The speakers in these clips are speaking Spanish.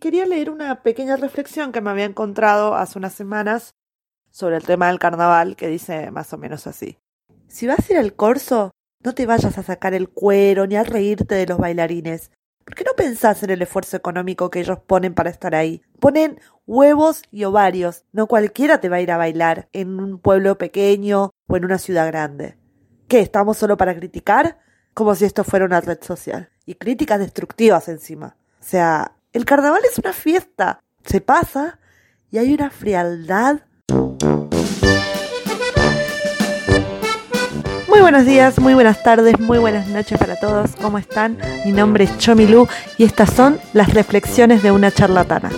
quería leer una pequeña reflexión que me había encontrado hace unas semanas sobre el tema del carnaval, que dice más o menos así. Si vas a ir al corso, no te vayas a sacar el cuero ni a reírte de los bailarines. ¿Por qué no pensás en el esfuerzo económico que ellos ponen para estar ahí? Ponen huevos y ovarios. No cualquiera te va a ir a bailar en un pueblo pequeño o en una ciudad grande. ¿Qué? ¿Estamos solo para criticar? Como si esto fuera una red social. Y críticas destructivas encima. O sea, el carnaval es una fiesta. Se pasa y hay una frialdad. Muy buenos días, muy buenas tardes, muy buenas noches para todos. ¿Cómo están? Mi nombre es Chomilu y estas son las reflexiones de una charlatana.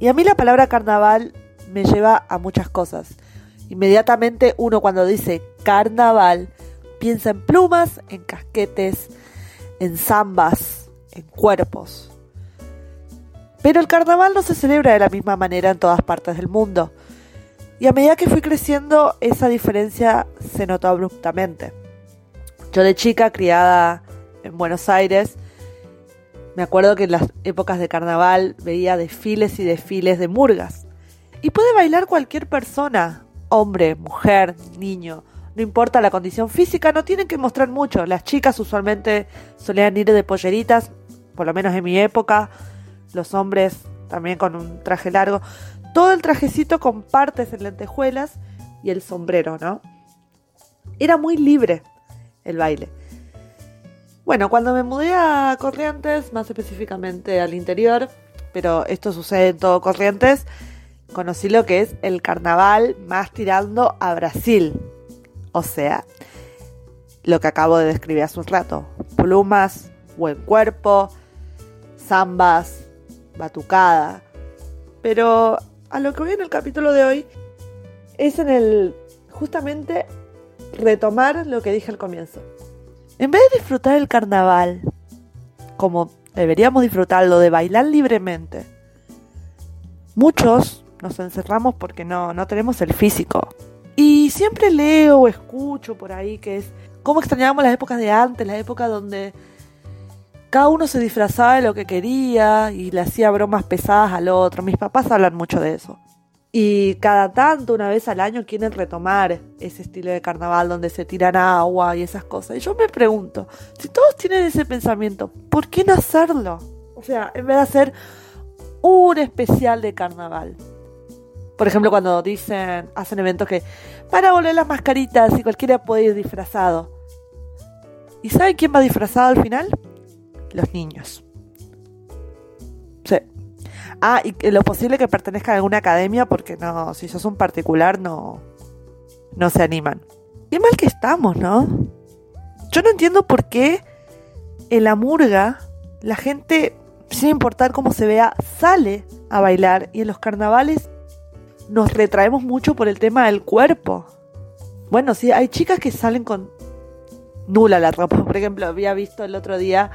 Y a mí la palabra carnaval me lleva a muchas cosas. Inmediatamente uno cuando dice carnaval piensa en plumas, en casquetes, en zambas, en cuerpos. Pero el carnaval no se celebra de la misma manera en todas partes del mundo. Y a medida que fui creciendo, esa diferencia se notó abruptamente. Yo de chica, criada en Buenos Aires, me acuerdo que en las épocas de carnaval veía desfiles y desfiles de murgas. Y puede bailar cualquier persona, hombre, mujer, niño, no importa la condición física, no tienen que mostrar mucho. Las chicas usualmente solían ir de polleritas, por lo menos en mi época, los hombres también con un traje largo. Todo el trajecito con partes en lentejuelas y el sombrero, ¿no? Era muy libre el baile. Bueno, cuando me mudé a Corrientes, más específicamente al interior, pero esto sucede en todo Corrientes, conocí lo que es el carnaval más tirando a Brasil. O sea, lo que acabo de describir hace un rato. Plumas, buen cuerpo, zambas, batucada. Pero a lo que voy en el capítulo de hoy es en el justamente retomar lo que dije al comienzo. En vez de disfrutar el carnaval, como deberíamos disfrutarlo, de bailar libremente, muchos nos encerramos porque no, no tenemos el físico. Y siempre leo o escucho por ahí que es cómo extrañábamos las épocas de antes, la época donde cada uno se disfrazaba de lo que quería y le hacía bromas pesadas al otro. Mis papás hablan mucho de eso. Y cada tanto, una vez al año, quieren retomar ese estilo de carnaval donde se tiran agua y esas cosas. Y yo me pregunto, si todos tienen ese pensamiento, ¿por qué no hacerlo? O sea, en vez de hacer un especial de carnaval. Por ejemplo, cuando dicen, hacen eventos que para volver las mascaritas y cualquiera puede ir disfrazado. ¿Y saben quién va disfrazado al final? Los niños. Sí. Ah, y lo posible que pertenezcan a alguna academia porque no, si sos un particular no, no se animan. Qué mal que estamos, ¿no? Yo no entiendo por qué en la murga la gente, sin importar cómo se vea, sale a bailar y en los carnavales nos retraemos mucho por el tema del cuerpo. Bueno, sí, hay chicas que salen con nula la ropa. Por ejemplo, había visto el otro día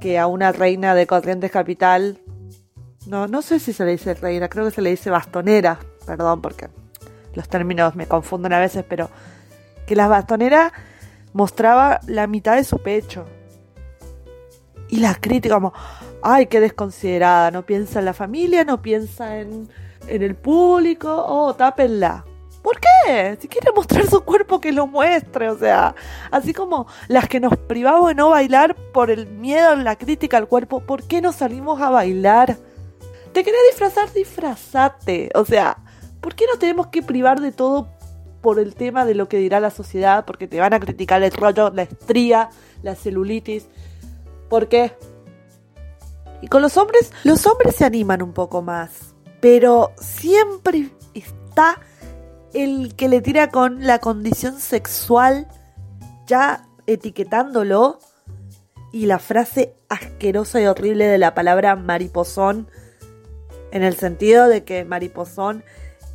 que a una reina de Corrientes Capital, no, no sé si se le dice reina, creo que se le dice bastonera, perdón porque los términos me confunden a veces, pero que la bastonera mostraba la mitad de su pecho. Y la crítica como, ay, qué desconsiderada, no piensa en la familia, no piensa en en el público, oh, tápenla. ¿Por qué? Si quiere mostrar su cuerpo, que lo muestre. O sea, así como las que nos privamos de no bailar por el miedo, la crítica al cuerpo, ¿por qué no salimos a bailar? ¿Te querés disfrazar? Disfrazate. O sea, ¿por qué no tenemos que privar de todo por el tema de lo que dirá la sociedad? Porque te van a criticar el rollo, la estría, la celulitis. ¿Por qué? Y con los hombres, los hombres se animan un poco más pero siempre está el que le tira con la condición sexual ya etiquetándolo y la frase asquerosa y horrible de la palabra mariposón en el sentido de que mariposón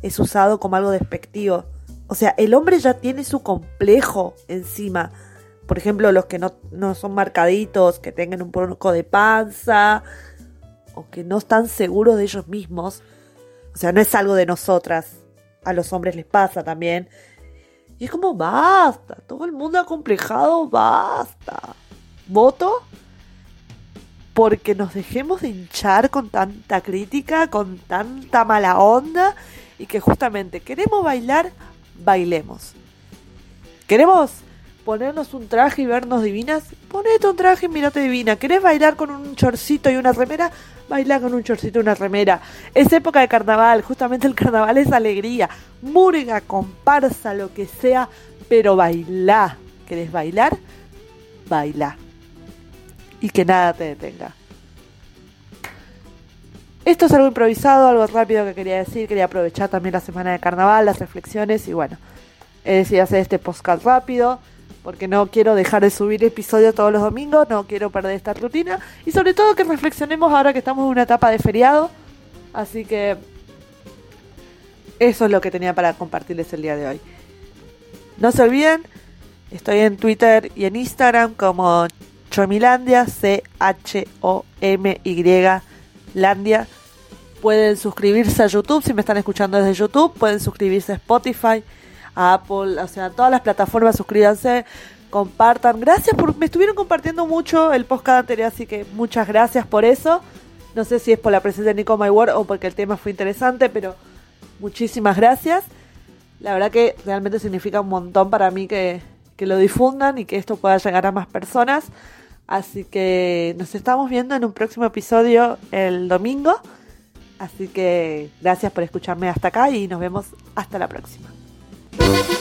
es usado como algo despectivo. O sea, el hombre ya tiene su complejo encima. Por ejemplo, los que no, no son marcaditos, que tengan un poco de panza o que no están seguros de ellos mismos o sea, no es algo de nosotras. A los hombres les pasa también. Y es como, basta, todo el mundo ha complejado, basta. Voto porque nos dejemos de hinchar con tanta crítica, con tanta mala onda y que justamente queremos bailar, bailemos. Queremos ponernos un traje y vernos divinas, ponete un traje y mirate divina. ¿Querés bailar con un chorcito y una remera? Baila con un chorcito y una remera. Es época de carnaval, justamente el carnaval es alegría. Murga, comparsa, lo que sea, pero bailá. ¿Querés bailar? Baila. Y que nada te detenga. Esto es algo improvisado, algo rápido que quería decir. Quería aprovechar también la semana de carnaval, las reflexiones y bueno, he decidido hacer este podcast rápido porque no quiero dejar de subir episodios todos los domingos, no quiero perder esta rutina y sobre todo que reflexionemos ahora que estamos en una etapa de feriado. Así que eso es lo que tenía para compartirles el día de hoy. No se olviden, estoy en Twitter y en Instagram como Chomilandia, C-H-O-M-Y Landia. Pueden suscribirse a YouTube si me están escuchando desde YouTube, pueden suscribirse a Spotify a Apple, o sea, a todas las plataformas, suscríbanse, compartan. Gracias por, me estuvieron compartiendo mucho el podcast anterior, así que muchas gracias por eso. No sé si es por la presencia de Nico My Word o porque el tema fue interesante, pero muchísimas gracias. La verdad que realmente significa un montón para mí que, que lo difundan y que esto pueda llegar a más personas. Así que nos estamos viendo en un próximo episodio el domingo. Así que gracias por escucharme hasta acá y nos vemos hasta la próxima. Thank you.